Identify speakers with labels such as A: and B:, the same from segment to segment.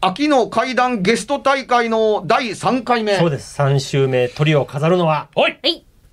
A: 秋の怪談ゲスト大会の第3回目。
B: そうです。3週目、トリを飾るのは、
C: はい。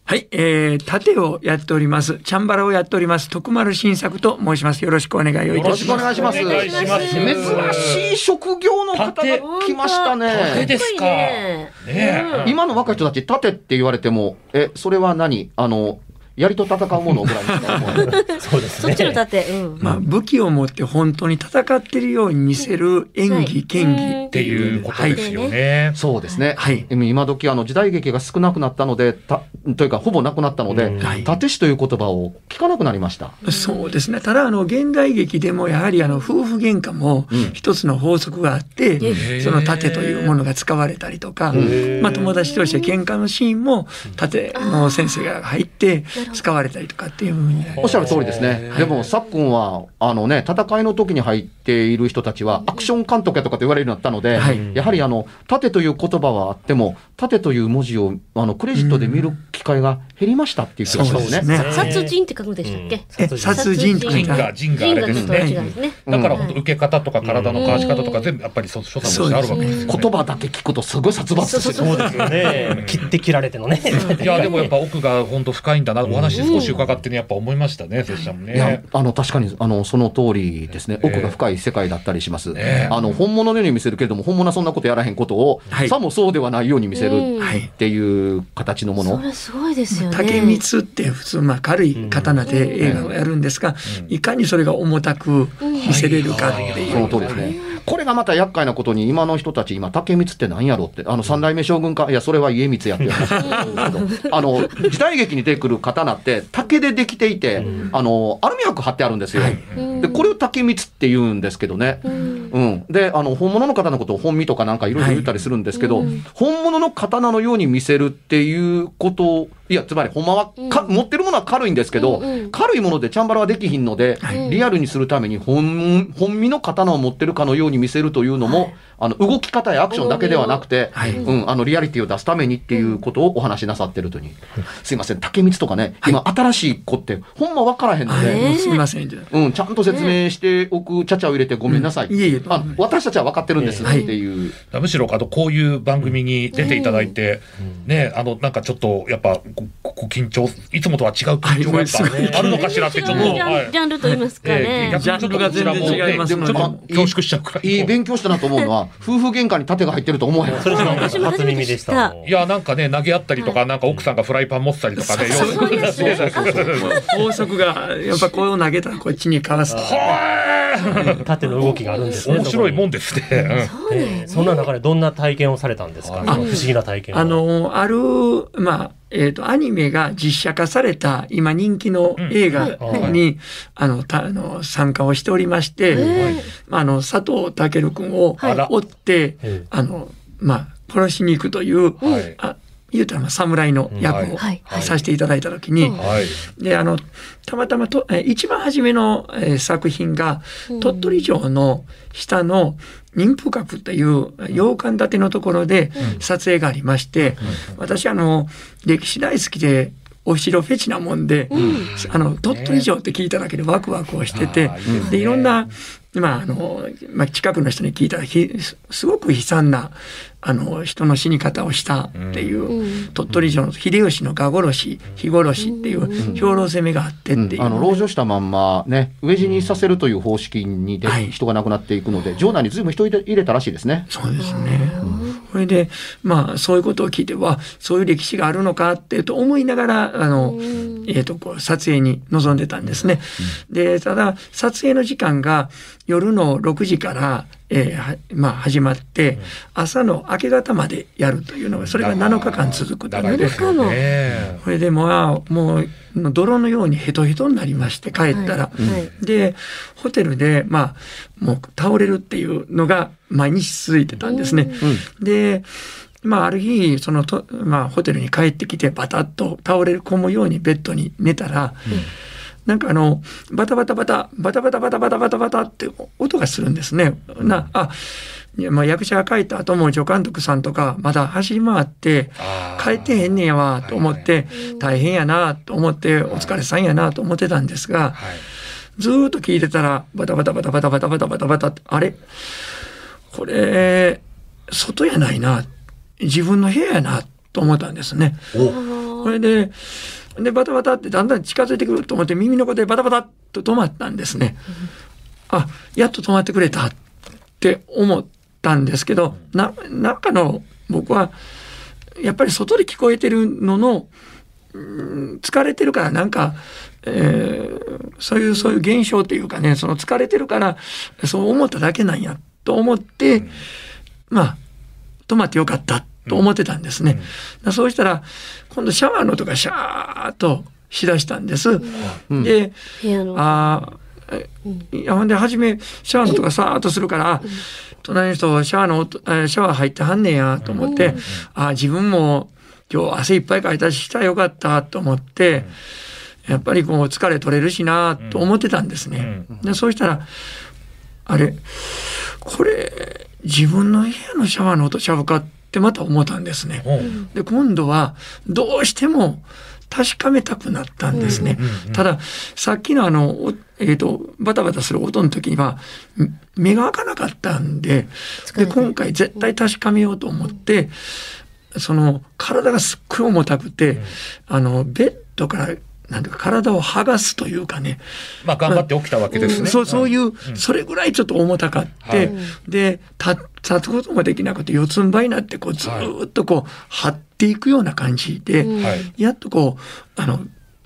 D: はい、えー、盾をやっております。チャンバラをやっております。徳丸新作と申します。よろしくお願いをいたします。
A: よろしくお願いします。
C: お願いします
A: 珍しい職業の方が来ました
C: 盾
A: ね。
C: ですか。ねえ。
A: 今の若い人たち、盾って言われても、え、それは何？あの、槍と戦うものぐらいですか
B: そうですね。
E: そっちの盾、うん。
D: まあ、武器を持って本当に戦っているように見せる演技、剣技
C: っていうことですよね。
A: そうですね。
D: はい
A: 今時あの時代劇が少なくなったので、たというかほぼなくなったので、
D: はい
A: 盾師という言葉を聞かなくなりました。
D: そうですね。ただ、あの、現代劇でもやはりあの、夫婦喧嘩も
A: うん
D: 一つの法則があって、
C: へ
D: その盾というものが使われたりとか、まあ、友達として喧嘩のシーンも盾の先生が入って使われたりとかっていうふうに。
A: おっしゃる通りですね。でも、さっくんは、あのね、戦いの時に入っている人たちは、アクション監督やとかって言われるようになったので、
D: はい。
A: やはりあの、盾という言葉はあっても、盾という文字を、あの、クレジットで見る機会が減りましたっていう気がしますね。
D: そうですね。
E: 殺人って書くんでしたっけ、
D: え殺人。とか
C: 人が、人があれですね。だから本当受け方とか体の交わし方とか全部やっぱりそ所作としてあるわけです。
A: 言葉だけ聞くとすごい殺伐
B: そうですよね。切って切られてのね。
C: いやでもやっぱ奥が本当深いんだなお話少し伺ってねやっぱ思いましたね拙者も
A: いや
C: ね。
A: あの確かにあのその通りですね、奥が深い世界だったりします、
C: え
A: あの本物のように見せるけれども、本物はそんなことやらへんことを、
D: はい。
A: さもそうではないように見せる
D: はい。
A: っていう形のもの、
E: それすごいですよね。
D: 竹光って普通まあ軽い刀で映画をやるんですが、いかにそれが重たく見せれるかっていう。
A: その通りですね。これがまた厄介なことに、今の人たち、今、竹光って何やろって、あの三代目将軍か、いや、それは家光やってる。んですけど、あの時代劇に出てくる刀って、竹でできていて、あのアルミ箔貼ってあるんですよ。で、これを竹光って言うんですけどね。うん、であの本物の刀のことを本身とかなんかいろいろ言ったりするんですけど、本物の刀のように見せるっていうこといやつまりほんまはか、持ってるものは軽いんですけど、軽いものでチャンバラはできひんので、リアルにするために本本身の刀を持ってるかのように見せるというのも、あの動き方やアクションだけではなくて、うん、あのリアリティを出すためにっていうことをお話しなさってるという、すいません。竹光とかね、今新しい子ってほんま分からへんので。
D: はい、すみません。
A: うん、ちゃんと説明しておくちゃちゃを入れてごめんなさい。
D: うん。いえいえ
A: あ私たちは分かってるんですっていう。
C: むしろあのこういう番組に出ていただいて、ねあのなんかちょっとやっぱここ緊張いつもとは違う緊張がやっぱあるのかしらってちょっと、
E: ジャン
C: はい。
E: ジャンルと言いますかね。
D: ジャンルが全然違います
C: ちょっと
A: でも
C: 恐縮しちゃうくらいの。
A: いい勉強したなと思うのは、夫婦喧嘩に盾が入ってると思わへん。
B: それも
E: 私も初
B: 初
E: めて知っ
B: 耳でした。た。
C: いやなんかね投げ合ったりとか、なんか奥さんがフライパン持ってたりとかね
D: そう
C: よく
E: そういう
D: 法則が、やっぱこう投げたらこっちにかわすと。
B: 縦の動きがあるんですね。
C: 面白いもん
B: で。
C: ですね。
B: ええそんな中でどんな体験をされたんですか。不思議な体験を。
D: あの、ある、まあ、えっ、と、アニメが実写化された、今人気の映画に、あの、たあの、参加をしておりまして、まあ、あの、佐藤健君を追って、
B: ええ
D: あの、まあ、殺しに行くという、
C: はい。
D: あ言うたらまあ侍の役を
E: はい。はい。
D: させていただいたときに、
C: はい。
D: で、あの、たまたまと、えー一番初めの、えー作品が、鳥取城の下の、妊婦閣っていう洋館建てのところで撮影がありまして、私あの、歴史大好きで、お城フェチなもんで、あの、鳥取城って聞いただけでワクワクをしてて
C: あーいいですね、
D: で、いろんな、まあ、あの、まあ、近くの人に聞いたら、ひすすごく悲惨な、あの、人の死に方をしたっていう、鳥取城の秀吉の蛾殺し、火殺しっていう、兵糧攻めがあってっていう。
A: あの籠城したまんまね、飢え死にさせるという方式にで、
D: はい
A: 人が亡くなっていくので、城内にずいぶん人入れ入れたらしいですね。
D: そうですね。それで、まあ、そういうことを聞いて、わ、そういう歴史があるのかっていうと思いながら、あの、えっ、と、こう、撮影に臨んでたんですね。で、ただ、撮影の時間が夜の6時から、えーはまあ、始まって、朝の明け方までやるというのが、それが7日間続くという
C: 長いですよね。
D: それでもう、もう、泥のようにヘトヘトになりまして、帰ったら。
E: はい。はい
D: で、ホテルで、まあ、もう倒れるっていうのが毎日続いてたんですね。で、まあ、ある日、そのと、まあ、ホテルに帰ってきて、バタッと倒れ込むようにベッドに寝たら、なんかあの、バタバタバタ、バタバタバタバタバタバタって音がするんですね。な、あ、いやまあ、役者が帰った後も助監督さんとか、まだ走り回って、
C: あー
D: 帰ってへんねやわ、と思って、大変やな、と思って、お疲れさんやな、と思ってたんですが、
C: はい。
D: ずーっと聞いてたら、バタバタバタバタバタバタバタバタって、あれ？これ、外やないな。自分の部屋やな、と思ったんですね。これで、で、バタバタってだんだん近づいてくると思って耳の子でバタバタっと止まったんですね。あ、やっと止まってくれたって思ったんですけど、な、中の僕は、やっぱり外で聞こえてるのの、うん疲れてるからなんか、えーそういう、そういう現象っていうかね、その疲れてるから、そう思っただけなんや、と思って、まあ、止まってよかった、と思ってたんですね。そうしたら、今度シャワーの音がシャーっとしだしたんです。で、
E: 部屋の。
D: ああ、いやほんで初めシャワーの音がさーっとするから、あ隣の人シャワーの音えーシャワー入ってはんねやと思って、ああ自分も今日汗いっぱいかいたししたらよかったと思って、やっぱりこう疲れ取れるしなと思ってたんですね。でそうしたらあれこれ自分の部屋のシャワーの音ちゃうかってまた思ったんですね。
C: うん。
D: で今度はどうしても確かめたくなったんですね。たださっきのあの、おえー、とバタバタする音の時にはん目が開かなかったんでで今回絶対確かめようと思って、その体がすっごい重たくて、あのベッドからなんていうか体を剥がすというかね、
C: まあ、頑張って起きたわけですね。
D: そうそういう、それぐらいちょっと重たかって、
C: はい。
D: で立立つこともできなくて四つん這いになってこうずーっとこう張っていくような感じで、
C: はい。
D: やっとこうあの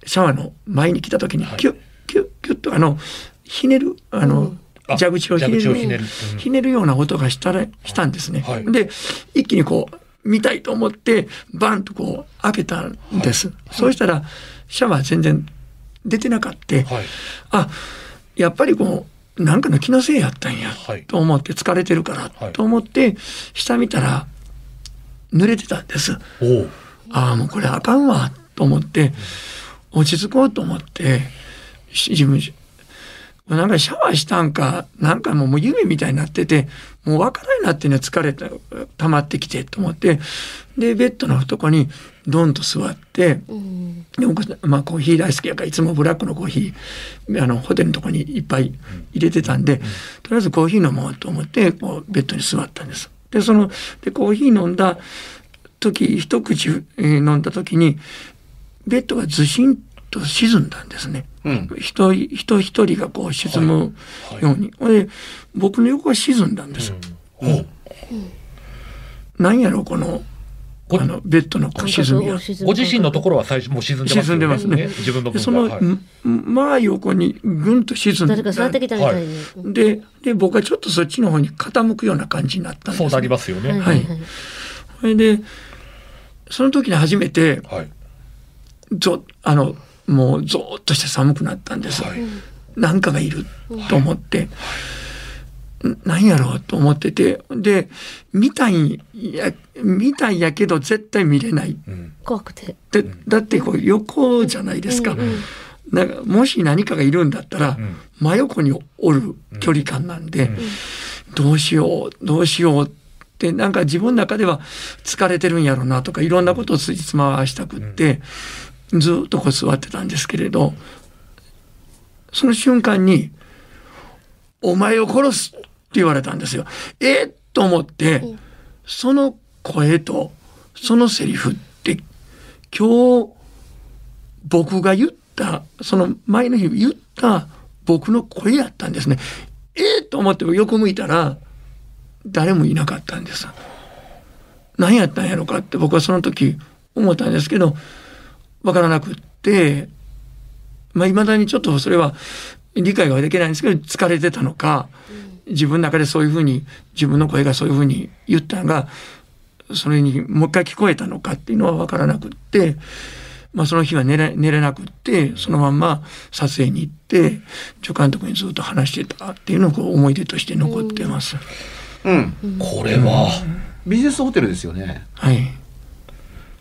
D: シャワーの前に来た時にキュッキュッキュッとあのひねるあの、
C: あ
D: 蛇口をひねる
C: ひねる。うん。
D: ひねるような音がしたらしたんですね。
C: はい。
D: で一気にこう見たいと思ってバンとこう開けたんです。そうしたらシャワー全然出てなかった。
C: はい。
D: あやっぱりこうなんかの気のせいやったんや、
C: はい
D: と思って疲れてるから、
C: はい
D: と思って下見たら濡れてたんです。ああもうこれあかんわと思って落ち着こうと思ってし自分なんかシャワーしたんかなんかもう夢みたいになっててもうわからんなってね疲れた溜まってきてと思ってでベッドのとこにドンと座って
E: うん
D: で僕、まあ、コーヒー大好きやからいつもブラックのコーヒーあのホテルのとこにいっぱい入れてたんで、とりあえずコーヒー飲もうと思ってこうベッドに座ったんです。でそのでコーヒー飲んだ時一口、えー飲んだ時にベッドがずしんと沈んだんですね。
F: うん
D: 人人一人がこう沈むように。で僕の横が沈んだんです。
C: ほう。
D: なんやろこの
C: ご
D: あのベッドのこう沈みは。
C: ご自身のところは最初もう沈んでますよね。
D: 沈んでますね
C: 自分の
D: でその。
C: はい
D: んまあ横にぐんと沈んだ。
E: 誰か触ってきたみたいに。うん
D: で、で、僕はちょっとそっちの方に傾くような感じになったんです、
C: そうなりますよね。
E: はい
C: は。
D: はいそれで、その時に初めて、
C: い。
D: ぞ、あの、もうゾーッとして寒くなったんです。
C: はい。
D: なんかがいると思って、んなんやろうと思ってて、で、見たいんや、見たいんやけど絶対見れない。
C: うん。
E: 怖くて。
D: でだってこう横じゃないですか。
E: うんうん。
D: なんかもし何かがいるんだったら、
C: ん。
D: 真横におる距離感なんで、どうしよう、どうしようって、なんか自分の中では疲れてるんやろうなとか、いろんなことをつじつま合わしたくって、ずっとこう座ってたんですけれど、その瞬間に、お前を殺すって言われたんですよ。えっと思って、その声と、そのセリフって、今日、僕が言った、その前の日言った僕の声やったんですね。ええと思ってよく向いたら、誰もいなかったんです。何やったんやろかって僕はその時思ったんですけど、わからなくって、まあ未だにちょっとそれは理解ができないんですけど、疲れてたのか、自分の中でそういうふうに、自分の声がそういうふうに言ったのが、それにもう一回聞こえたのかっていうのはわからなくって、まあその日は寝れ寝れなくって、そのまんま撮影に行って、助監督にずっと話してたっていうのがこう思い出として残ってます。
A: うん。
C: これは、
A: ビジネスホテルですよね。
D: はい。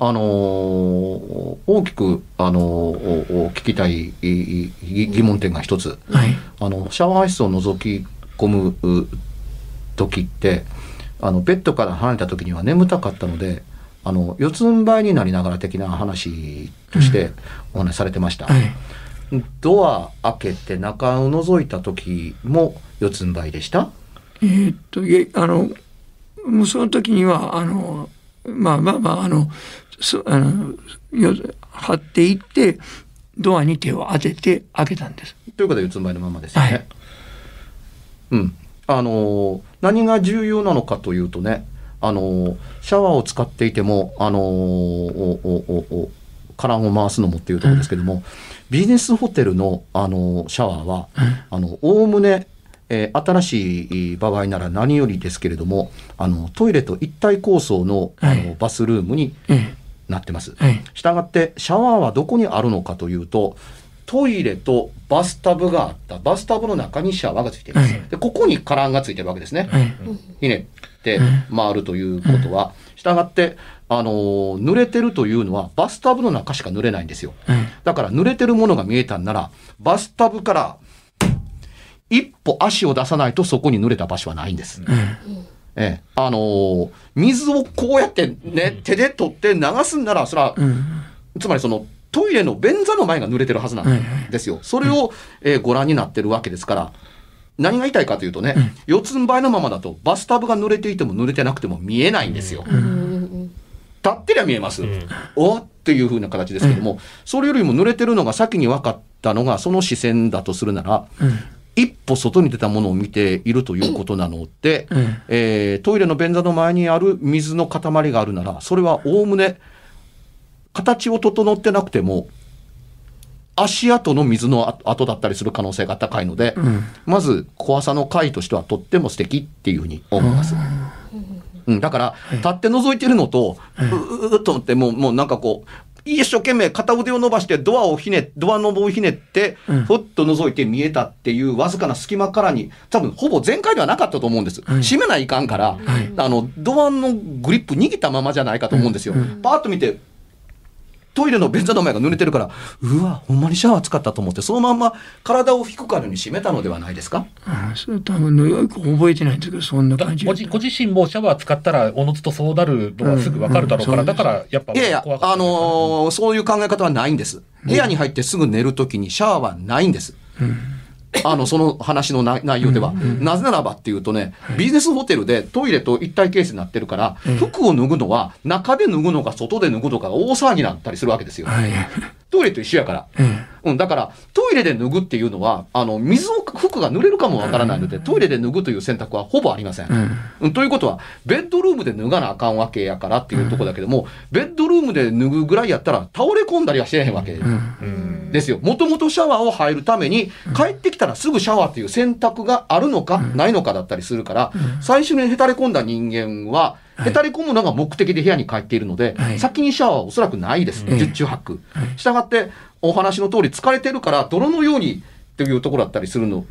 A: あの大きく、あの聞きたい疑問点が一つ。
D: はい。
A: あの、シャワー室を覗き込む時って、あの、ベッドから離れた時には眠たかったので、あの、四つん這いになりながら的な話としてお話しされてました。
D: はい。
A: ドア開けて中を覗いた時も四つん這いでした
D: えーっと、いえ、あの、もうその時には、あの、まあまあまあ、あの、そあの、よ張っていって、ドアに手を当てて開けたんです。
A: ということは四つん這いのままですよね。
D: はい
A: うん。あのー何が重要なのかというとね、あのーシャワーを使っていても、あのーおおおおカランを回すのもっていうところですけども、ビジネスホテルの、あのーシャワーは、あの、おおむね、えー新しい場合なら何よりですけれども、あの、トイレと一体構想の、あ
D: はい
A: の、バスルームに
D: え
A: なってます。したがってシャワーはどこにあるのかというとトイレとバスタブがあった。バスタブの中にシャワーがついています、
D: はい
A: でここにカランがついてるわけですね、
D: はい。
A: ひねって回るということは、したがってあのー濡れてるというのはバスタブの中しか濡れないんですよ。
D: はい。
A: だから濡れてるものが見えたんならバスタブから一歩足を出さないとそこに濡れた場所はないんです、ええ、あのー水をこうやってね、手で取って流すんなら、それは、
D: うん。
A: つまりそのトイレの便座の前が濡れてるはずなんですよ。それを、えーご覧になってるわけですから、何が言いたいかというとね、四つん這いのままだとバスタブが濡れていても濡れてなくても見えないんですよ。立ってりゃ見えます。おっていう風な形ですけども、それよりも濡れてるのが先に分かったのがその視線だとするなら、一歩外に出たものを見ているということなので、
D: うん。
A: えートイレの便座の前にある水の塊があるなら、それはおおむね形を整ってなくても、足跡の水の跡跡だったりする可能性が高いので、まず怖さの回としてはとっても素敵っていうふうに思います。うん、だから、立って覗いてるのと、うううっと思って、もう、もうなんかこう、一生懸命片腕を伸ばしてドアをひね、ドアノブをひねって、ふっと覗いて見えたっていうわずかな隙間からに、多分ほぼ全開ではなかったと思うんです。閉めないかんから、あの、ドアのグリップ握ったままじゃないかと思うんですよ。パーッと見て、トイレの便座の前が濡れてるから、うわ、ほんまにシャワー使ったと思って、そのまんま体を引くからに閉めたのではないですか？
D: あそれ多分ね、よく覚えてないんですけど、そんな
C: だ
D: 感じ。
C: ごじご自身もシャワー使ったらおのずとそうなるのはすぐわかるだろうから、
D: うん
C: だからやっぱ
A: いやいや、あのーそういう考え方はないんです。部屋に入ってすぐ寝るときにシャワーはないんです。あの、その話のな内容では。なぜならばっていうとね、ビジネスホテルでトイレと一体ケースになってるから、服を脱ぐのは中で脱ぐのか外で脱ぐのかが大騒ぎになったりするわけですよ。
D: はい。
A: トイレと一緒やから。うん、だから、トイレで脱ぐっていうのは、あの、水を、服が濡れるかもわからないので、トイレで脱ぐという選択はほぼありません。うん、ということは、ベッドルームで脱がなあかんわけやからっていうとこだけども、ベッドルームで脱ぐぐらいやったら、倒れ込んだりはしてへんわけ。ですよ。もともとシャワーを入るために、帰ってきたらすぐシャワーっていう選択があるのか、ないのかだったりするから、最初にへたれ込んだ人間は、へたれ込むのが目的で部屋に帰っているので、
D: はい。
A: 先にシャワーはおそらくないです。十中八九。したがって、お話の通り疲れてるから、泥のようにっていうところだったりするの、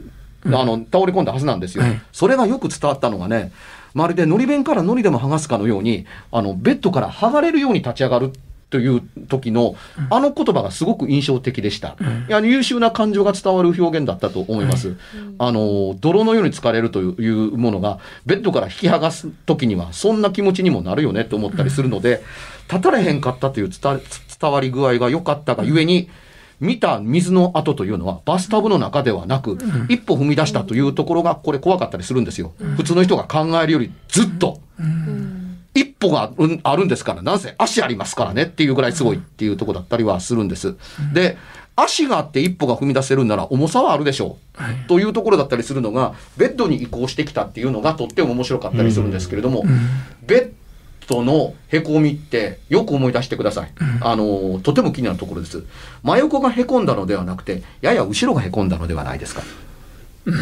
A: あの、倒れ込んだはずなんですよ。
D: はい。
A: それがよく伝わったのがね、まるでのり弁からのりでも剥がすかのように、あの、ベッドから剥がれるように立ち上がるという時の、あの言葉がすごく印象的でした。いや優秀な感情が伝わる表現だったと思います。あの、泥のように疲れるというものが、ベッドから引き剥がす時には、そんな気持ちにもなるよねと思ったりするので、立たれへんかったという伝伝わり具合が良かったがゆえに、見た水の跡というのはバスタブの中ではなく、一歩踏み出したというところがこれ怖かったりするんですよ。普通の人が考えるよりずっと。一歩がうんあるんですから、なんせ足ありますからねっていうぐらいすごいっていうところだったりはするんです。で、足があって一歩が踏み出せるんなら重さはあるでしょう。というところだったりするのが、ベッドに移行してきたっていうのがとっても面白かったりするんですけれども、ベッドのへこみってよく思い出してください。あの、とても気になるところです。真横がへこんだのではなくて、やや後ろがへこんだのではないですか。
D: そう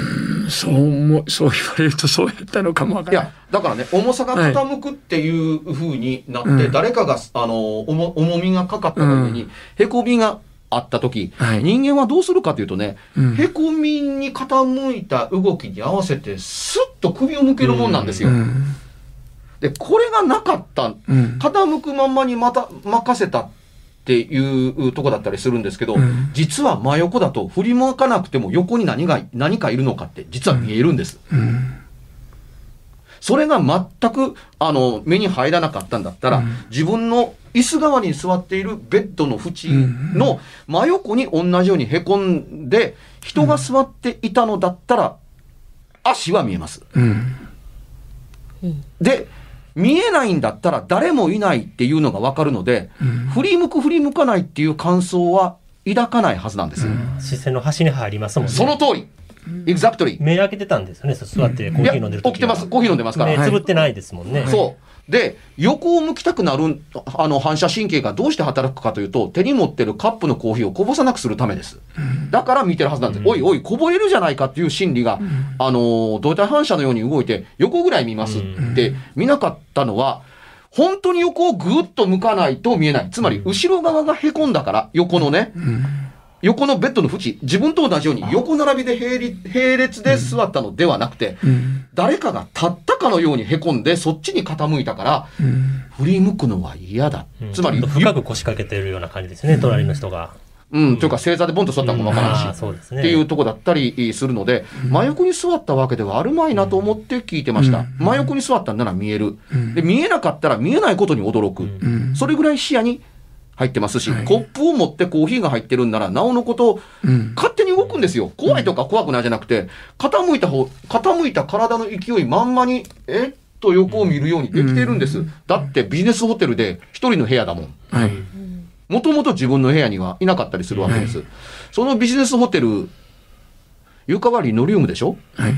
D: 思う、そう言われるとそうやったのかもわからない
A: いや。、だからね、重さが傾くっていう風になって、
D: うん。
A: 誰かが、あの、重重みがかかった上に、へこみがあった時、
D: はい。
A: 人間はどうするかというとね、
D: うん。
A: へこみに傾いた動きに合わせて、スッと首を向けるもんなんですよ。
D: うん。
A: で、これがなかった、
D: うん。
A: 傾くまんまにまた任せたっていうとこだったりするんですけど、
D: うん。
A: 実は真横だと振り向かなくても横に何が、何かいるのかって実は見えるんです。
D: うん。
A: それが全く、あの、目に入らなかったんだったら、
D: うん。
A: 自分の椅子側に座っているベッドの縁の真横に同じように凹んで、人が座っていたのだったら、足は見えます。
D: うん。
A: で、見えないんだったら誰もいないっていうのがわかるので、
D: うん
A: 振り向く振り向かないっていう感想は抱かないはずなんですよ。
B: 視線の端に入りますもんね。
A: その通り。exactly。
B: 目開けてたんですよね、そう座ってコーヒー飲んでる時
A: 起きてます。コーヒー飲んでますから。
B: 目つぶってないですもんね。
A: そう。で、横を向きたくなる、あの、反射神経がどうして働くかというと、手に持ってるカップのコーヒーをこぼさなくするためです。だから見てるはずなんです。おいおい、こぼれるじゃないかっていう心理が、あの、動体反射のように動いて、横ぐらい見ますって見なかったのは、本当に横をぐーっと向かないと見えない。つまり、後ろ側が凹んだから、横のね、横のベッドの縁、自分と同じように横並びで並列で座ったのではなくて、
D: うん
A: 誰かが立ったかのように凹んで、そっちに傾いたから、
D: うん
A: 振り向くのは嫌だ。
B: うん
A: つまり、
B: 深く腰掛けてるような感じですね、隣の人が。
A: うん、というか正座でボンと座ったのかもわからんし、
B: あーそうですね。
A: っていうとこだったりするので、真横に座ったわけではあるまいなと思って聞いてました。
D: うん
A: 真横に座ったんなら見える。
D: うん
A: で、見えなかったら見えないことに驚く。
D: うん
A: それぐらい視野に入ってますし、
D: はい。
A: コップを持ってコーヒーが入ってるんなら、なおのこと、
D: うん。
A: 勝手に動くんですよ。怖いとか怖くないじゃなくて、傾いた方、傾いた体の勢いまんまに、え？っと横を見るようにできているんです。だってビジネスホテルで一人の部屋だもん。
D: はい。
A: もともと自分の部屋にはいなかったりするわけです。そのビジネスホテル、床はリノリウムでしょ？
D: はい。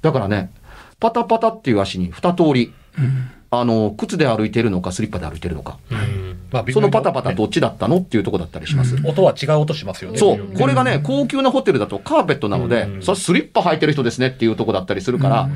A: だからね、パタパタっていう足に二通り、
D: うん
A: あの、靴で歩いてるのか、スリッパで歩いてるのか。
B: うん
C: まあ、
A: そのパタパタ
C: ね
A: どっちだったのっていうとこだったりします。
C: 音は違う音しますよね。
A: そう。これがね、高級なホテルだとカーペットなので、
C: うん
A: それスリッパ履いてる人ですねっていうとこだったりするから、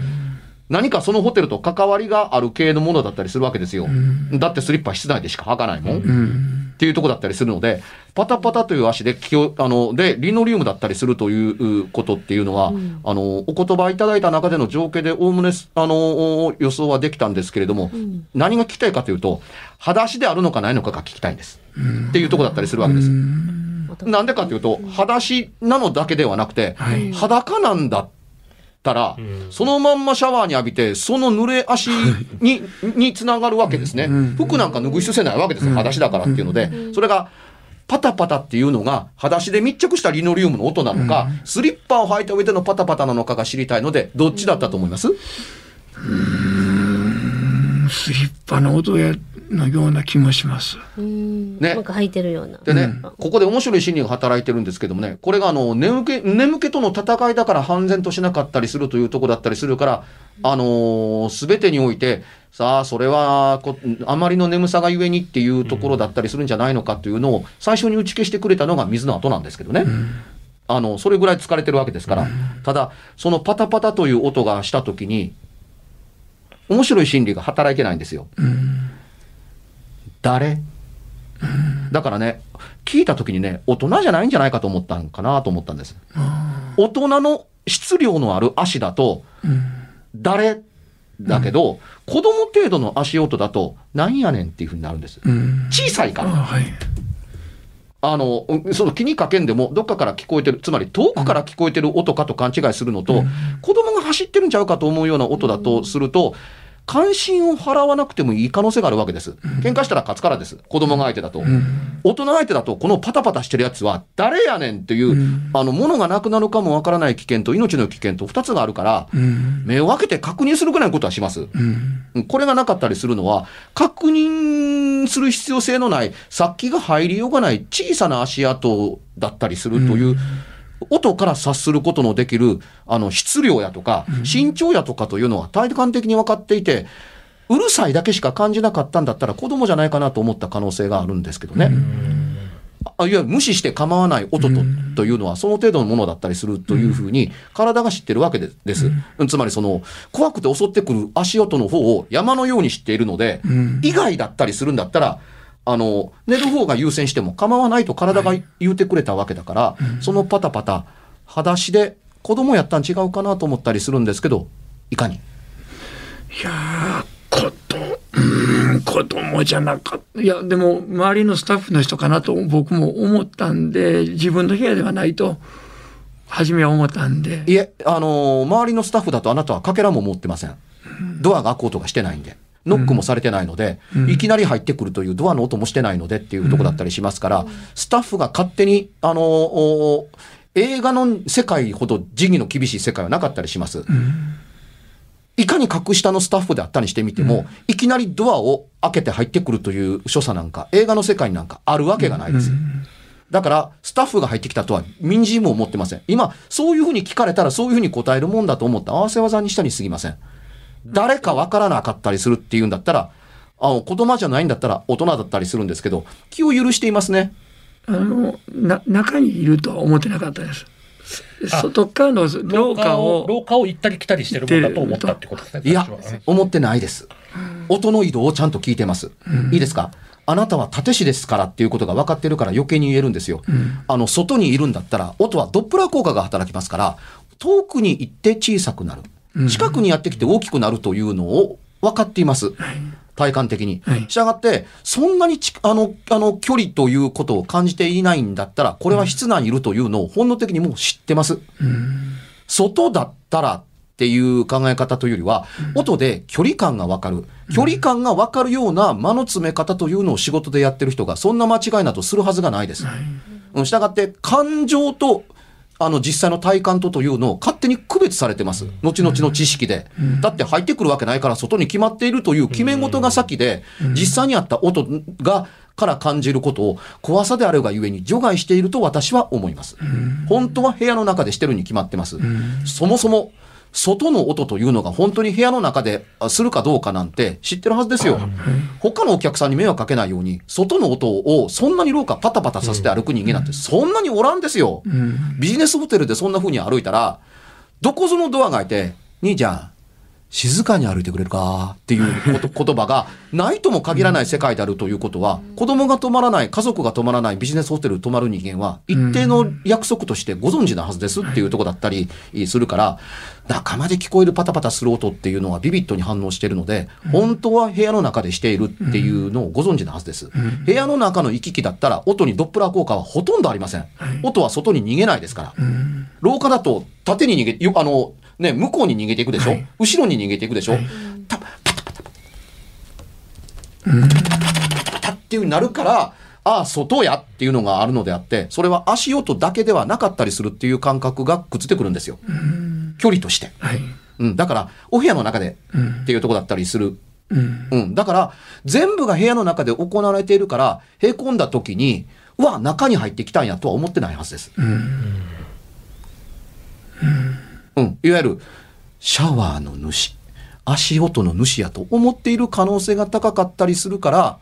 A: 何かそのホテルと関わりがある系のものだったりするわけですよ。だってスリッパ室内でしか履かないもん。
D: うん
A: っていうとこだったりするので、パタパタという足で気を、あの、で、リノリウムだったりするということっていうのは、あの、お言葉いただいた中での情景でおおむね、あの、予想はできたんですけれども、何が聞きたいかというと、裸足であるのかないのかが聞きたいんです。っていうとこだったりするわけです。なんでかというと、裸足なのだけではなくて、
D: はい
A: 裸なんだったら、そのまんまシャワーに浴びて、その濡れ足に、につながるわけですね。服なんか脱ぐ必要性ないわけですよ。裸足だからっていうので、それが、パタパタっていうのが、裸足で密着したリノリウムの音なのか、スリッパを履いた上でのパタパタなのかが知りたいので、どっちだったと思います？
D: スリッパの音やのような気もします。
E: うん。
A: ね
E: なんか履いてるような。
A: でね、ここで面白い心理が働いてるんですけどもね、これがあの、眠気、眠気との戦いだから判然としなかったりするというところだったりするから、あのすべてにおいて、さあ、それはこ、あまりの眠さがゆえにっていうところだったりするんじゃないのかというのを、最初に打ち消してくれたのが水の後なんですけどね。あの、それぐらい疲れてるわけですから。ただ、そのパタパタという音がしたときに、面白い心理が働いてないんですよ。誰？だからね、聞いたときにね、大人じゃないんじゃないかと思ったんかなと思ったんです。大人の質量のある足だと、誰？だけど、子供程度の足音だと、なんやねんっていうふうになるんです。
D: うん。
A: 小さいから。
D: あはい。
A: あの、うんその気にかけんでも、どっかから聞こえてる、つまり遠くから聞こえてる音かと勘違いするのと、子供が走ってるんちゃうかと思うような音だとすると、関心を払わなくてもいい可能性があるわけです。喧嘩したら勝つからです。子供が相手だと。大人相手だと、このパタパタしてるやつは誰やねんっていう、あの、物がなくなるかもわからない危険と命の危険と二つがあるから、
D: うん。
A: 目を開けて確認するぐらいのことはします。これがなかったりするのは、確認する必要性のない、殺気が入りようがない小さな足跡だったりするという、音から察することのできる、あの、質量やとか、身長やとかというのは体感的に分かっていて、うるさいだけしか感じなかったんだったら子供じゃないかなと思った可能性があるんですけどね。あいわゆる無視して構わない音と,、というのはその程度のものだったりするというふうに体が知ってるわけでです。つまりその怖くて襲ってくる足音の方を山のように知っているので、
D: ん。
A: 以外だったりするんだったら、あの、寝る方が優先しても構わないと体が言うてくれたわけだから、そのパタパタ、裸足で子供やったん違うかなと思ったりするんですけど、いかに？
D: いやー、うーん、子供じゃなかった。いや、でも、周りのスタッフの人かなと僕も思ったんで、自分の部屋ではないと、初めは思ったんで。
A: いえ、あのー周りのスタッフだとあなたはかけらも持ってません。ドアが開く音がしてないんで。ノックもされてないので、いきなり入ってくるというドアの音もしてないのでっていうとこだったりしますから、スタッフが勝手に、あのーお映画の世界ほど時義の厳しい世界はなかったりします。いかに格下のスタッフであったにしてみても、いきなりドアを開けて入ってくるという所作なんか、映画の世界になんかあるわけがないです。だから、スタッフが入ってきたとは、民事も思ってません。今、そういうふうに聞かれたら、そういうふうに答えるもんだと思って、合わせ技にしたに過ぎません。誰かわからなかったりするっていうんだったら、あの、子供じゃないんだったら、大人だったりするんですけど、気を許していますね。
D: あの、な、中にいるとは思ってなかったです。
C: あ
D: 外側の廊下を、
C: 廊下を行ったり来たりしてるもんだと思ったってことですね。
A: いや思ってないです。音の移動をちゃんと聞いてます。いいですか？あなたは立石ですからっていうことが分かってるから余計に言えるんですよ。あの、外にいるんだったら、音はドップラー効果が働きますから、遠くに行って小さくなる。近くにやってきて大きくなるというのを分かっています。体感的に
D: はい。
A: したがって、そんなにちあの、あの、距離ということを感じていないんだったら、これは室内にいるというのを本能的にもう知ってます。外だったらっていう考え方というよりは、音で距離感がわかる。距離感がわかるような間の詰め方というのを仕事でやってる人が、そんな間違いなどするはずがないです。うん、したがって、感情と、あの、実際の体感とというのを勝手に区別されてます。後々の知識で。だって入ってくるわけないから外に決まっているという決め事が先で、実際にあった音が、から感じることを怖さであるがゆえに除外していると私は思います。本当は部屋の中でしてるに決まってます。そもそも、外の音というのが本当に部屋の中であするかどうかなんて知ってるはずですよ。他のお客さんに迷惑かけないように、外の音をそんなに廊下パタパタさせて歩く人間なんてそんなにおらんですよ。ビジネスホテルでそんな風に歩いたら、どこぞのドアが開いて、兄ちゃん、静かに歩いてくれるかっていう 言葉がないとも限らない世界であるということは、子供が泊まらない、家族が泊まらないビジネスホテル泊まる人間は、一定の約束としてご存知なはずですっていうとこだったりするから、仲間で聞こえるパタパタする音っていうのはビビッドに反応しているので、本当は部屋の中でしているっていうのをご存知なはずです。部屋の中の行き来だったら、音にドップラー効果はほとんどありません。音は外に逃げないですから。廊下だと縦に逃げ、よあの、ね、向こうに逃げていくでしょ、
D: はい
A: 後ろに逃げていくでしょ、たパタパタパタパタっていうになるから、ああ、外やっていうのがあるのであって、それは足音だけではなかったりするっていう感覚がくっついてくるんですよ。距離として。
D: はい。
A: うん、だから、お部屋の中でっていうとこだったりする。
D: うん。
A: うん。だから、全部が部屋の中で行われているから、へこんだ時に、うわ、中に入ってきたんやとは思ってないはずです。うん。いわゆる、シャワーの主、足音の主やと思っている可能性が高かったりするから、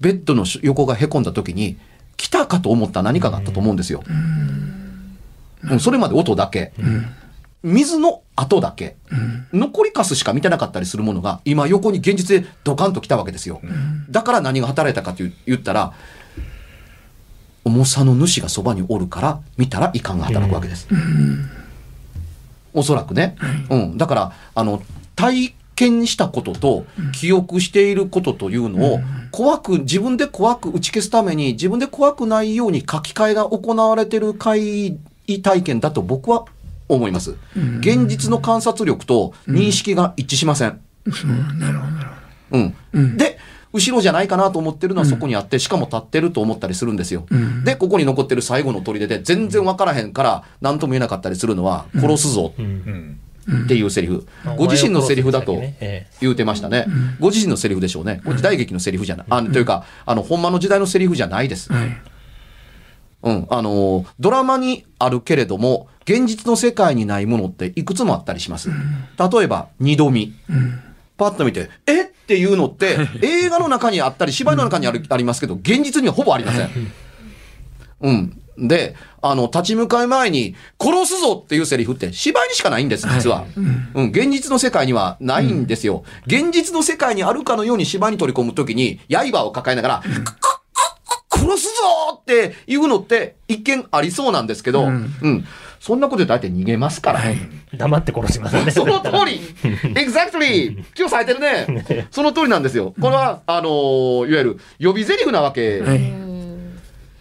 A: ベッドの横がへこんだ時に、来たかと思った何かがあったと思うんですよ。うん、それまで音だけ。水の跡だけ。残りかすしか見てなかったりするものが、今横に現実でドカンと来たわけですよ。だから何が働いたかと言ったら、重さの主がそばにおるから、見たら遺憾が働くわけです。おそらくね。うん。だから、あの、体験したことと記憶していることというのを怖く自分で怖く打ち消すために自分で怖くないように書き換えが行われている会体験だと僕は思います。現実の観察力と認識が一致しません。
D: うんなるほどなるほど
A: うん。で、後ろじゃないかなと思ってるのはそこにあって、しかも立ってると思ったりするんですよ。
D: ん
A: で、ここに残ってる最後の砦で全然わからへんから何とも言えなかったりするのは、殺すぞ
C: うん
A: っていうセリフ。ご自身のセリフだと
B: え
A: 言うてましたね。ご自身のセリフでしょうね。これ時代劇のセリフじゃない。あというか、あの、ほんまの時代のセリフじゃないです。
D: はい
A: うん。あのー、ドラマにあるけれども、現実の世界にないものっていくつもあったりします。例えば、二度見。パッと見て、えっていうのって、映画の中にあったり、芝居の中にあるありますけど、現実にはほぼありません。うん。で、あの、立ち向かい前に、殺すぞっていうセリフって芝居にしかないんです、実は。うん、現実の世界にはないんですよ。現実の世界にあるかのように芝居に取り込むときに、刃を抱えながら、くくく殺すぞっていうのって一見ありそうなんですけど、うん。そんなことで大体逃げますから。
B: え黙って殺しますよね。
A: その通り !exactly! 今日咲いてるね。その通りなんですよ。これは、あのーいわゆる予備台詞なわけ
D: はい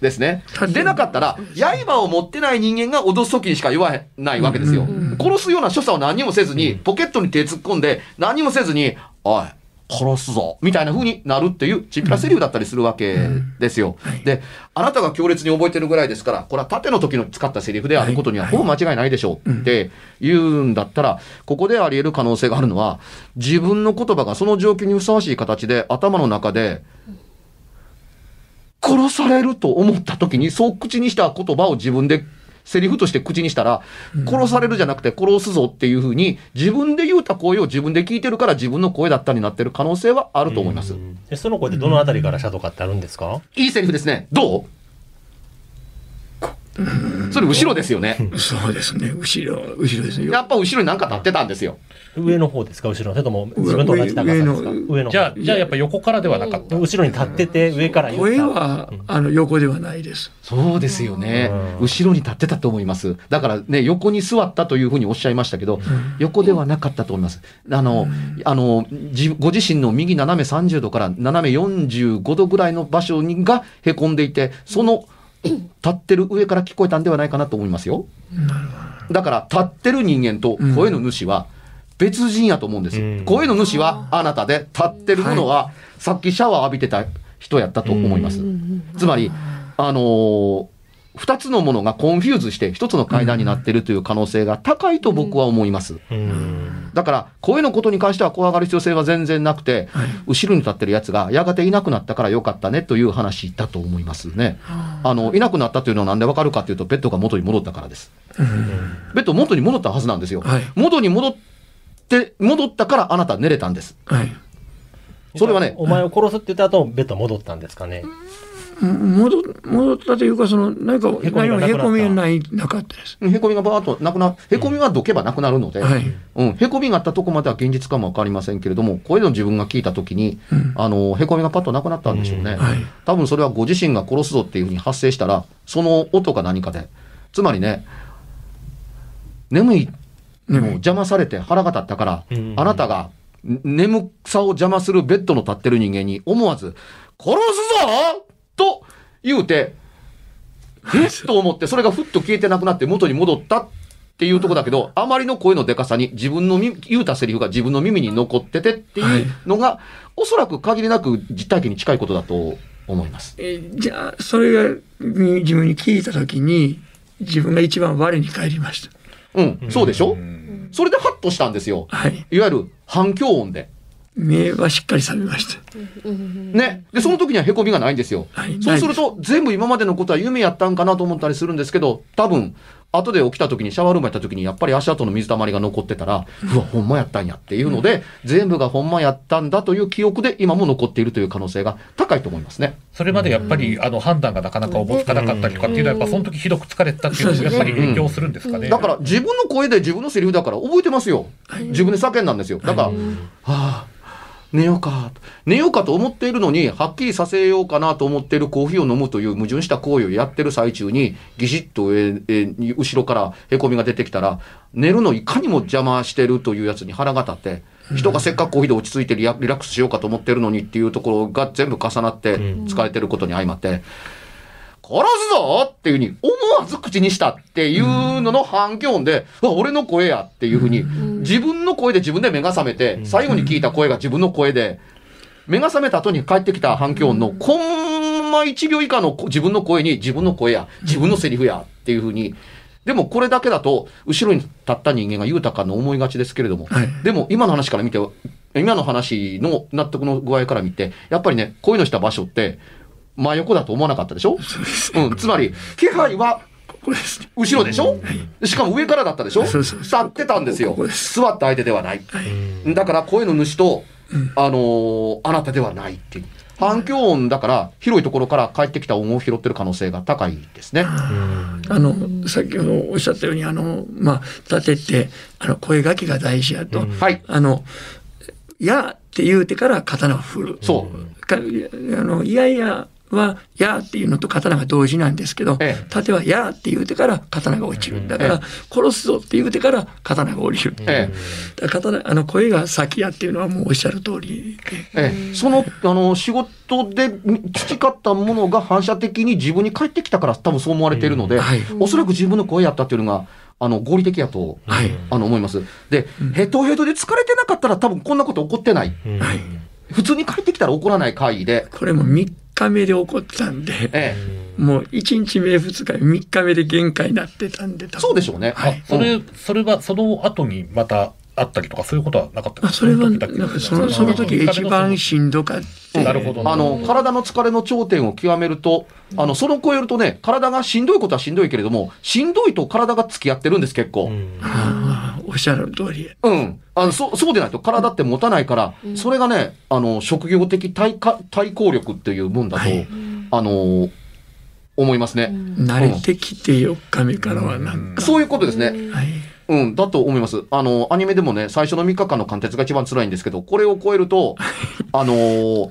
A: ですね
D: うん。
A: でなかったら、刃を持ってない人間が脅す時にしか言わないわけですよ。殺すような所作を何にもせずに、ポケットに手突っ込んで、何にもせずに、おい、殺すぞ。みたいな風になるっていうチンピラセリフだったりするわけですよ。で、あなたが強烈に覚えてるぐらいですから、これは盾の時の使ったセリフであることにはほぼ間違いないでしょうって言うんだったら、ここであり得る可能性があるのは、自分の言葉がその状況にふさわしい形で頭の中で、殺されると思った時に、そう口にした言葉を自分でセリフとして口にしたら、殺されるじゃなくて殺すぞっていうふうに、自分で言うた声を自分で聞いてるから自分の声だったになってる可能性はあると思います。
B: でその声ってどのあたりからしたとかってあるんですか？
A: いいセリフですね。どう？それ後ろですよね。
D: そうですね後ろ後ろですね
A: やっぱ後ろになんか立ってたんですよ。
B: 上の方ですか？後ろの？それとも自分と同じ高さですか？
D: 上の。
B: 上の方。
C: じゃあ、じゃあやっぱ横からではなかった。
B: 後ろに立ってて上から言った。
D: 声はあの横ではないです。
A: そうですよね。後ろに立ってたと思います。だからね、横に座ったというふうにおっしゃいましたけど、横ではなかったと思います。あの、あの、自ご自身の右斜め30度から斜め45度ぐらいの場所にが凹んでいて、その立ってる上から聞こえたんではないかなと思いますよ。だから、立ってる人間と声の主は別人やと思うんですよ。
B: うん
A: 声の主はあなたで、立ってるものはさっきシャワー浴びてた人やったと思います。つまり、あのー二つのものが confuse して一つの階段になっているという可能性が高いと僕は思います。
B: うん
A: だから、声のことに関しては怖がる必要性は全然なくて、後ろに立ってるやつがやがていなくなったからよかったねという話だと思いますね。あの、いなくなったというのはなんでわかるかというと、ベッドが元に戻ったからです。ベッド元に戻ったはずなんですよ。
D: はい
A: 元に戻って、戻ったからあなた寝れたんです。
D: はい。
A: それはね
B: お前を殺すって言った後ベッド戻ったんですかね？
D: 戻戻ったというかその何か
B: へこみがなくなった。
D: 何もへこみがないなかったです。
A: へこみがバーッとなくな、へこみはどけばなくなるので、
D: はい。
A: うん、へこみがあったとこまでは現実かもわかりませんけれども、声の自分が聞いたときに、あの、へこみがパッとなくなったんでしょうね。
D: はい。
A: 多分それはご自身が殺すぞっていうふうに発生したら、その音が何かで、つまりね、眠いのを邪魔されて腹が立ったから、
B: うん。
A: あなたがん眠さを邪魔するベッドの立ってる人間に思わず、殺すぞと言うて、えっと思って、それがふっと消えてなくなって元に戻ったっていうとこだけど、あまりの声のでかさに自分のみ言うたセリフが自分の耳に残っててっていうのが、おそらく限りなく実体験に近いことだと思います。
D: えーじゃあそれがみ自分に聞いた時に自分が一番我に返りました
A: うん、そうでしょ？それでハッとしたんですよ。
D: はい。
A: いわゆる反響音で。
D: 目はしっかり覚めました。
A: ね。で、その時には凹みがないんですよ。
D: はい。
A: そうすると、全部今までのことは夢やったんかなと思ったりするんですけど、多分、後で起きた時に、シャワールームやった時に、やっぱり足跡の水たまりが残ってたら、うわ、ほんまやったんやっていうので、全部がほんまやったんだという記憶で今も残っているという可能性が高いと思いますね。
C: それまでやっぱり、あの判断がなかなかおぼつかなかったりとかっていうのは、やっぱその時ひどく疲れてたっていうのもやっぱり影響するんですかね。
A: だから、自分の声で自分のセリフだから覚えてますよ。自分で叫んだんですよ。だから、はあ、寝ようかと。寝ようかと思っているのに、はっきりさせようかなと思っているコーヒーを飲むという矛盾した行為をやってる最中に、ギシッと後ろから凹みが出てきたら、寝るのいかにも邪魔してるというやつに腹が立って、人がせっかくコーヒーで落ち着いてリラリラックスしようかと思ってるのにっていうところが全部重なって疲れてることに相まって、殺すぞっていうふうに思わず口にしたっていうのの反響音で、うわ俺の声やっていうふうに、自分の声で自分で目が覚めて、最後に聞いた声が自分の声で、目が覚めた後に帰ってきた反響音のコンマ1秒以下の自分の声に自分の声や、自分のセリフやっていうふうに、でもこれだけだと、後ろに立った人間が豊かの思いがちですけれども、
D: はい。
A: でも今の話から見て、今の話の納得の具合から見て、やっぱりね、声のした場所って、真横だと思わなかったでしょ？うん、つまり、気配は。後ろでしょ、しかも上からだったでしょ？
D: そうそう
A: 立ってたんですよ座った相手ではない。だから声の主と、あのーあなたではないっていう。反響音だから、広いところから帰ってきた音を拾ってる可能性が高いですね。
D: あの、先ほどおっしゃったように、あの、まあ、立てて、あの、声書きが大事やと。
A: はい。
D: あの、やって言うてから刀を振る。
A: そう。
D: かあの、いやいやは、やっていうのと刀が同時なんですけど、
A: ええ
D: 盾はやって言うてから刀が落ちる。だから、殺すぞって言うてから刀が降りる。
A: え
D: だから刀、あの、声が先やっていうのはもうおっしゃる通りで。
A: えええ、その、あの、仕事で培ったものが反射的に自分に返ってきたから多分そう思われているので、
D: はい
A: おそらく自分の声やったっていうのが、あの、合理的やと、
D: はい
A: あの、思います。で、ヘトヘトで疲れてなかったら多分こんなこと起こってない。
D: はい。
A: 普通に帰ってきたら起こらない会議で、
D: これも3日目で起こったんで、
A: ええ、
D: もう1日目、2日目、3日目で限界になってたんで、
A: そうでしょうね。
D: はい
C: それ、それは、その後にまたあったりとか、そういうことはなかった
D: それは、なんかその、その時が一番しんどかって。
C: なるほど。
A: あの、体の疲れの頂点を極めると、あの、その超えるとね、体がしんどいことはしんどいけれども、しんどいと体が付き合ってるんです、結構。
D: おっしゃる通り。
A: うん。あの、そ、そうでないと体って持たないから、それがね、あの、職業的対か対抗力っていうもんだと、
D: はい
A: あの、思いますね。
D: 慣れてきて4日目からはなんか。
A: そういうことですね。
D: はい。
A: うん、だと思います。あの、アニメでもね、最初の3日間の貫徹が一番辛いんですけど、これを超えると、あのー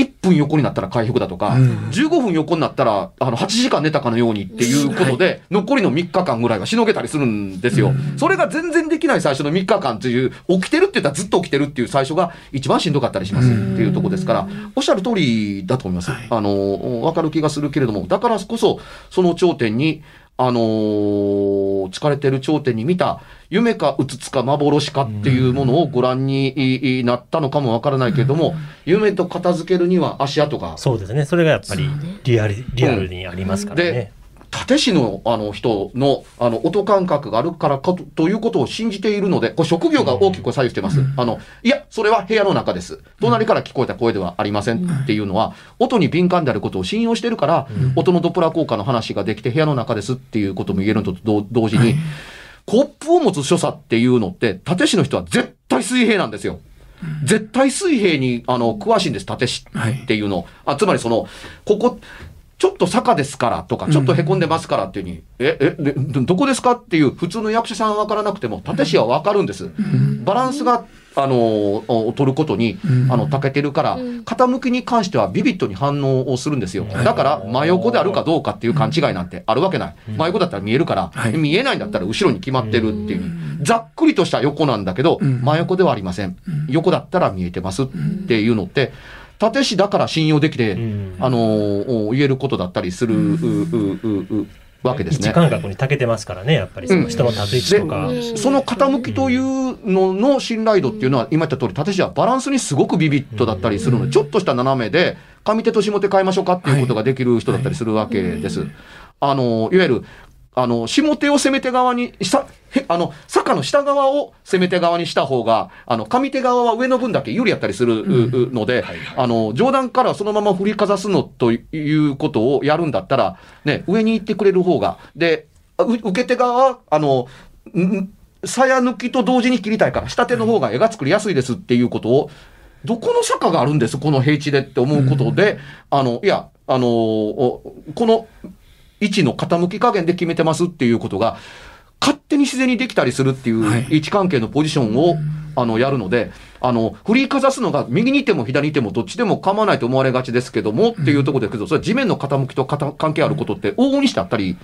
A: 1分横になったら回復だとか、15分横になったら、あの、8時間寝たかのようにっていうことで、残りの3日間ぐらいはしのげたりするんですよ。それが全然できない最初の3日間っていう、起きてるって言ったらずっと起きてるっていう最初が一番しんどかったりしますっていうところですから、おっしゃる通りだと思います。あの、わかる気がするけれども、だからこそ、その頂点に、あのー疲れてる頂点に見た、夢かうつつか幻かっていうものをご覧になったのかもわからないけれども、夢と片付けるには足跡が。
B: そうですね。それがやっぱりリアル、リアルにありますから
A: で
B: ね。、
A: 立師のあの人のあの音感覚があるからかとということを信じているので、これ職業が大きく左右してます。あの、いや、それは部屋の中です。隣から聞こえた声ではありませんっていうのは、音に敏感であることを信用してるから、音のドップラー効果の話ができて部屋の中ですっていうことも言えるのと同同時に、コップを持つ所作っていうのって、立師の人は絶対水平なんですよ。絶対水平に、あの、詳しいんです、立師っていうの。あ、つまりその、ここ、ちょっと坂ですからとか、ちょっと凹んでますからっていうふうに、え、え、でどどこですかっていう普通の役者さんは分からなくても、立師は分かるんです。バランスが、あのお取ることに、あの、長けてるから、傾きに関してはビビッドに反応をするんですよ。だから、真横であるかどうかっていう勘違いなんてあるわけない。真横だったら見えるから、
D: はい。
A: 見えないんだったら後ろに決まってるっていう。ざっくりとした横なんだけど、真横ではありません。横だったら見えてますっていうのって、立師だから信用できて、
B: ん。
A: あのお言えることだったりする、ううううわけですね。
B: 感覚に長けてますからね、やっぱりその人の立つ位置とか。
A: でその傾きというのの信頼度っていうのは、今言った通り、立石はバランスにすごくビビッドだったりするので、ちょっとした斜めで、上手と下手変えましょうかっていうことができる人だったりするわけです。あの、いわゆる、あの、下手を攻め手側に、下、へあの、坂の下側を攻め手側にした方が、あの、上手側は上の分だけ有利やったりするので、あの、上段からそのまま振りかざすのということをやるんだったら、ね、上に行ってくれる方が、で、う受け手側は、あの、鞘抜きと同時に切りたいから、下手の方が絵が作りやすいですっていうことを、どこの坂があるんです、この平地でって思うことで、あの、いや、あの、おこの位置の傾き加減で決めてますっていうことが、勝手に自然にできたりするっていう
D: はい。
A: 位置関係のポジションを、あの、やるので、あの、振りかざすのが右にいても左にいてもどっちでも構わないと思われがちですけども、っていうところですけど、それは地面の傾きと関係あることって往々にしてあったり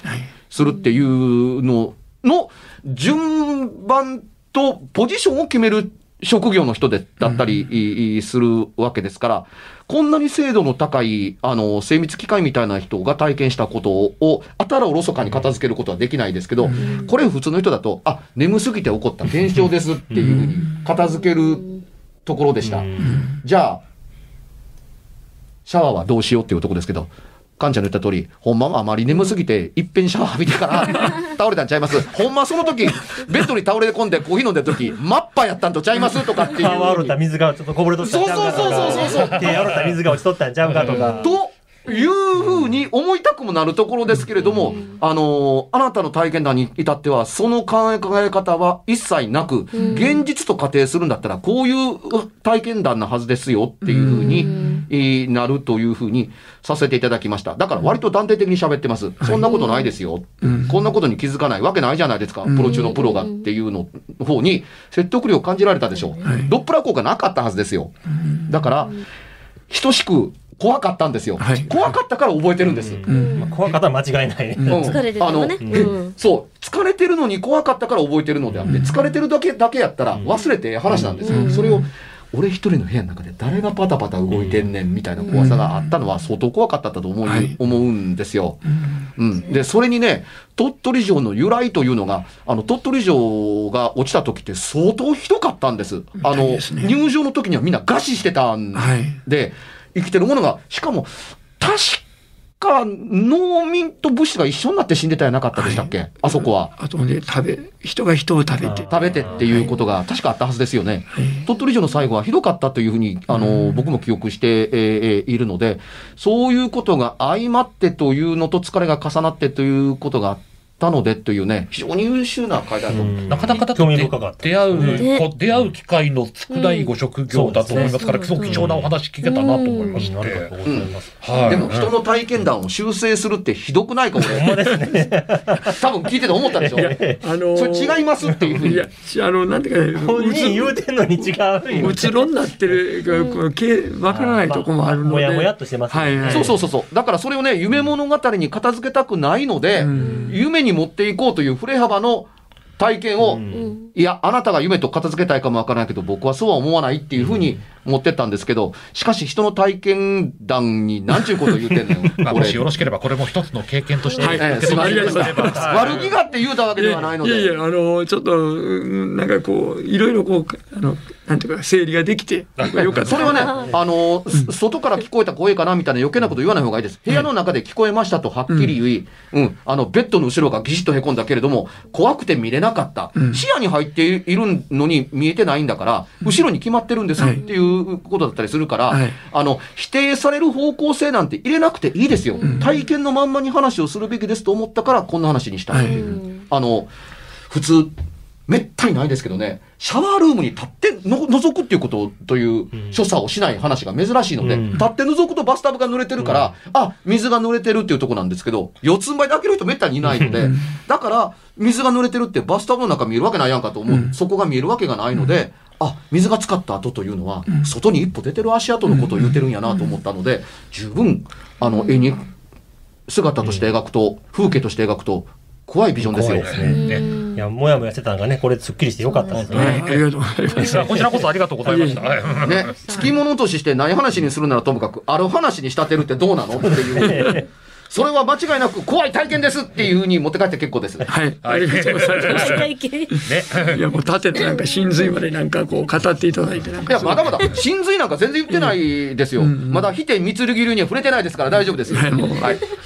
A: するっていうのの順番とポジションを決める職業の人でだったり、するわけですから、こんなに精度の高い、あの、精密機械みたいな人が体験したことを、あたらおろそかに片付けることはできないですけど、これ普通の人だと、あ、眠すぎて起こった現象ですっていうふうに片付けるところでした。じゃあ、シャワーはどうしようっていうところですけど、カンちゃんの言った通り、ほんまはあまり眠すぎて、いっぺんシャワー浴びてから 倒れたんちゃいます。ほんまその時、ベッドに倒れ込んでコーヒー飲んでる時、マッパやったんとちゃいますとかっていう。
B: 顔洗った水がちょっとこぼれとったんちゃうかとか。
A: そうそうそうそうそう
B: 手洗った水が落ちとったんちゃうかとか。
A: というふうに思いたくもなるところですけれども、あのあなたの体験談に至っては、その考え方は一切なく、現実と仮定するんだったら、こういう体験談なはずですよっていうふうに、えーなるというふうにさせていただきました。だから割と断定的に喋ってます。そんなことないですよ。こんなことに気づかないわけないじゃないですか。プロ中のプロがっていうの方に説得力を感じられたでしょう。ドップラー効果なかったはずですよ。だから、等しく怖かったんですよ。
D: はい
A: 怖かったから覚えてるんです。
B: まあ怖かったら間違いないね。
A: うん
E: 疲れててもね
A: あの
E: うん
A: そう、疲れてるのに怖かったから覚えてるのであって、疲れてるだけだけやったら忘れてええ話なんですよ。それを、俺一人の部屋の中で誰がパタパタ動いてんねんみたいな怖さがあったのは相当怖かったと思う,、
D: はい
A: 思うんですよ。うん。で、それにね、鳥取城の由来というのが、あの、鳥取城が落ちた時って相当ひどかったんです。あの、
D: ね
A: 入場の時にはみんな餓死してたん
D: はい。
A: で、生きてるものが、しかも、確か、農民と武士が一緒になって死んでたやなかったでしたっけ、あそこは。
D: あとね、食べ、人が人を食べて。
A: 食べてっていうことが確かあったはずですよね。鳥取城の最後はひどかったというふうに、あの、僕も記憶して、えーえーいるので、そういうことが相まってというのと疲れが重なってということがあったのでというね、非常に優秀な会だと。
C: なかなかだと
B: 興味
C: 出会う、
E: ね
C: こう出会う機会の少ないご職業だと思いますから、
E: うん
C: すごく貴重なお話聞けたなと思いまして。
A: でも人の体験談を修正するってひどくないか俺。
B: ほんまですね。
A: 多分聞いてて思ったでしょ。
D: あのー
A: それ違いますっていうふうに。
D: いや、あの、なんていうかね、
B: 本人言うてんのに違う。
D: うつろになってる、こうけわからないとこもあるので。
B: もやもやっとしてますね
D: はいはい。
A: そうそうそうそう。だからそれをね、夢物語に片付けたくないので、
D: ん
A: 夢に持っていこうという振れ幅の体験を、
E: うん。
A: いや、あなたが夢と片付けたいかもわからないけど、僕はそうは思わないっていうふうに持ってったんですけど、しかし人の体験談に何ちゅうこと言ってんのよ。
C: もしよろしければ、これも一つの経験として
A: 悪気があって言うたわけではないので。
D: いやいや、あの、ちょっと、うんなんかこう、いろいろこう、あの、なんていうか、整理ができて、よかった。
A: それはね、あの、す外から聞こえた声かなみたいな余計なこと言わない方がいいです。部屋の中で聞こえましたとはっきり言い、うん、あの、ベッドの後ろがギシッと凹んだけれども、怖くて見れなかった。視野に入っているのに見えてないんだから、後ろに決まってるんです
D: はい。
A: っていうことだったりするから、
D: はい。
A: あの、否定される方向性なんて入れなくていいですよ。体験のまんまに話をするべきですと思ったから、こんな話にしたあの、普通、めったにないですけどね、シャワールームに立っての覗くっていうことという所作をしない話が珍しいので、
B: うん。
A: 立って覗くとバスタブが濡れてるから、あ、水が濡れてるっていうとこなんですけど、四つん這いで開ける人めったにいないので、だから、水が濡れてるってバスタブの中見えるわけないやんかと思う。そこが見えるわけがないので、あ、水が浸かった後というのは、外に一歩出てる足跡のことを言ってるんやなと思ったので、十分、あの、絵に姿として描くと、風景として描くと、怖いビジョンですよ。
B: 怖いですね。
E: うん
B: いや、もやもやしてたのがね、これすっきりしてよかったですね。
D: はい、ありがとうございます。
C: こちらこそありがとうございました。はい
A: ね、付き物としてない話にするならともかく、ある話に仕立てるってどうなのっていう。それは間違いなく怖い体験ですっていうふうに持って帰って結構です。
D: はい、ありがとうございます。
E: 体験
C: ね。
D: いや、もう立ててなんか真髄までなんかこう語っていただいてなんか。
A: いや、まだまだ、真髄なんか全然言ってないですよ。まだ否定三剣流には触れてないですから大丈夫です。はい。ありがとう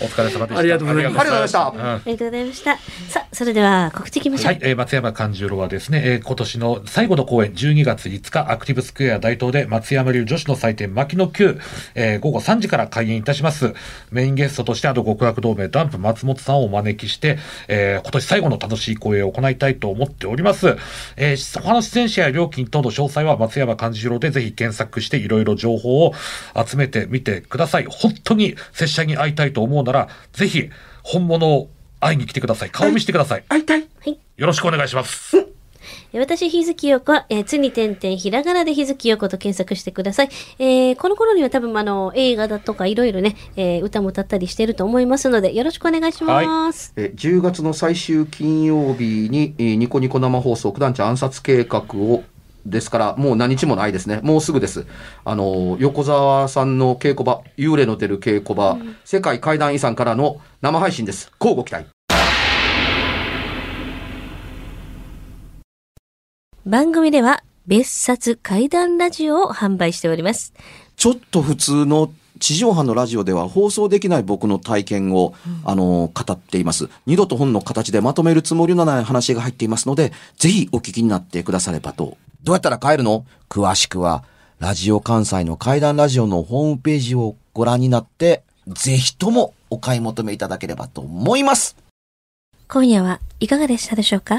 C: お疲れ様でした。
D: ありがとうございます
A: ございました。
C: うん
E: ありがとうございました。さあ、それでは告知いきましょう。
C: はい、えー松山勘十郎はですね、えー今年の最後の公演、12月5日、アクティブスクエア大東で松山流女子の祭典、牧野9、えー午後3時から開演いたします。メインゲストとして、あと極楽同盟ダンプ松本さんをお招きして、えー今年最後の楽しい公演を行いたいと思っております。えー、他の出演者や料金等の詳細は松山勘十郎でぜひ検索していろいろ情報を集めてみてください。本当に拙者に会いたいと思うなら、ぜひ本物を会いに来てください。顔見してください。
A: 会いたい。
C: よろしくお願いします。
E: 私、日月陽子は、えー、つに点々、ひらがなで日月陽子と検索してください。えーこの頃には多分、あの、映画だとかいろいろね、えー歌も歌ったりしてると思いますので、よろしくお願いします。
A: えー10月の最終金曜日に、えーニコニコ生放送九段茶暗殺計画を
G: ですから、もう何日もないですね。もうすぐです。あの、横澤さんの稽古場、幽霊の出る稽古場、世界怪談遺産からの生配信です。乞うご期待。
E: 番組では別冊怪談ラジオを販売しております。
A: ちょっと普通の地上波のラジオでは放送できない僕の体験を、あの、語っています。二度と本の形でまとめるつもりのない話が入っていますので、ぜひお聞きになってくださればと。どうやったら帰るの？詳しくは、ラジオ関西の怪談ラジオのホームページをご覧になって、ぜひともお買い求めいただければと思います。
E: 今夜はいかがでしたでしょうか？